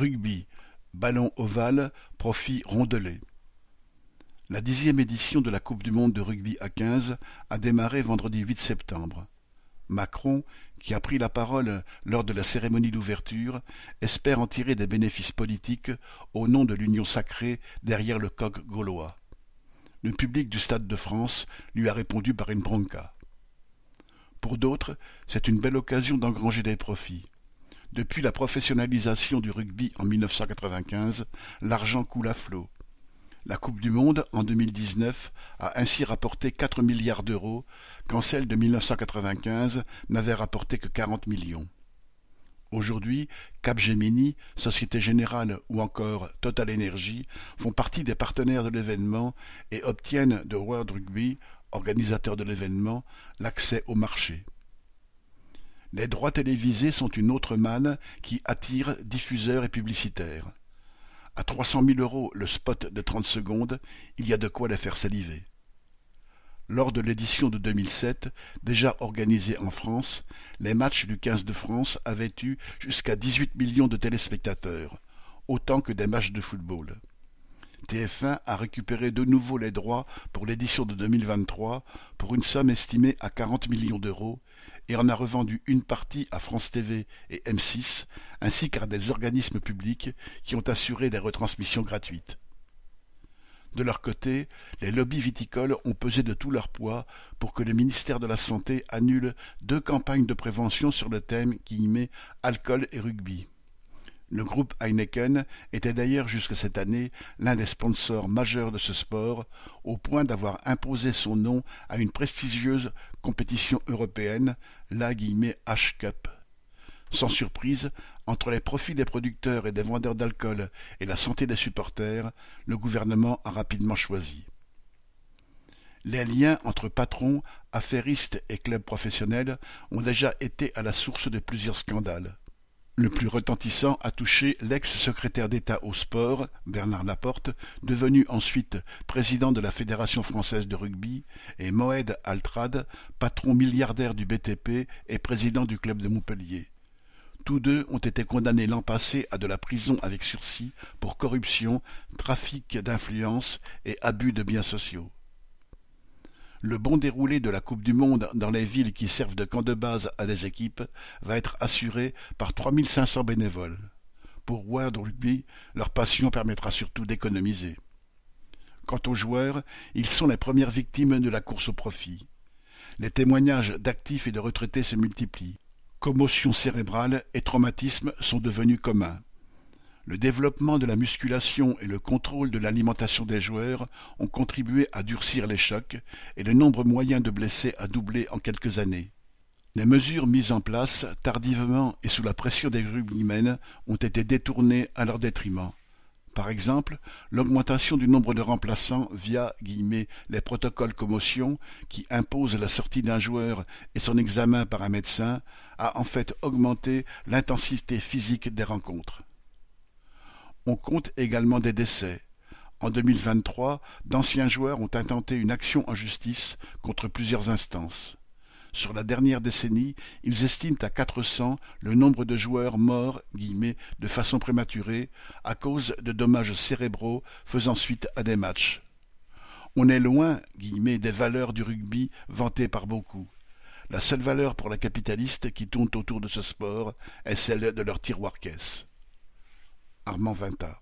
Rugby, ballon ovale, profit rondelet. La dixième édition de la Coupe du monde de rugby à quinze a démarré vendredi 8 septembre. Macron, qui a pris la parole lors de la cérémonie d'ouverture, espère en tirer des bénéfices politiques au nom de l'union sacrée derrière le coq gaulois. Le public du Stade de France lui a répondu par une bronca. Pour d'autres, c'est une belle occasion d'engranger des profits. Depuis la professionnalisation du rugby en 1995, l'argent coule à flot. La Coupe du monde, en 2019, a ainsi rapporté 4 milliards d'euros, quand celle de 1995 n'avait rapporté que 40 millions. Aujourd'hui, Capgemini, Société Générale ou encore Total Energy font partie des partenaires de l'événement et obtiennent de World Rugby, organisateur de l'événement, l'accès au marché. Les droits télévisés sont une autre manne qui attire diffuseurs et publicitaires. À trois cent mille euros le spot de trente secondes, il y a de quoi les faire saliver. Lors de l'édition de 2007, déjà organisée en France, les matchs du 15 de France avaient eu jusqu'à 18 millions de téléspectateurs, autant que des matchs de football. TF1 a récupéré de nouveau les droits pour l'édition de 2023 pour une somme estimée à 40 millions d'euros et en a revendu une partie à France TV et M6, ainsi qu'à des organismes publics qui ont assuré des retransmissions gratuites. De leur côté, les lobbies viticoles ont pesé de tout leur poids pour que le ministère de la Santé annule deux campagnes de prévention sur le thème qui y met alcool et rugby. Le groupe Heineken était d'ailleurs jusqu'à cette année l'un des sponsors majeurs de ce sport, au point d'avoir imposé son nom à une prestigieuse compétition européenne, la H-Cup. Sans surprise, entre les profits des producteurs et des vendeurs d'alcool et la santé des supporters, le gouvernement a rapidement choisi. Les liens entre patrons, affairistes et clubs professionnels ont déjà été à la source de plusieurs scandales. Le plus retentissant a touché l'ex-secrétaire d'État au sport, Bernard Laporte, devenu ensuite président de la Fédération française de rugby, et Moed Altrad, patron milliardaire du BTP et président du club de Montpellier. Tous deux ont été condamnés l'an passé à de la prison avec sursis pour corruption, trafic d'influence et abus de biens sociaux. Le bon déroulé de la Coupe du monde dans les villes qui servent de camp de base à des équipes va être assuré par 3500 bénévoles. Pour World Rugby, leur passion permettra surtout d'économiser. Quant aux joueurs, ils sont les premières victimes de la course au profit. Les témoignages d'actifs et de retraités se multiplient. Commotion cérébrale et traumatismes sont devenus communs. Le développement de la musculation et le contrôle de l'alimentation des joueurs ont contribué à durcir les chocs et le nombre moyen de blessés a doublé en quelques années. Les mesures mises en place, tardivement et sous la pression des rugbymen, ont été détournées à leur détriment. Par exemple, l'augmentation du nombre de remplaçants via les protocoles commotion qui imposent la sortie d'un joueur et son examen par un médecin a en fait augmenté l'intensité physique des rencontres. On compte également des décès. En 2023, d'anciens joueurs ont intenté une action en justice contre plusieurs instances. Sur la dernière décennie, ils estiment à 400 le nombre de joueurs morts de façon prématurée à cause de dommages cérébraux faisant suite à des matchs. On est loin des valeurs du rugby vantées par beaucoup. La seule valeur pour la capitaliste qui tourne autour de ce sport est celle de leur tiroir caisse. Armand Vinta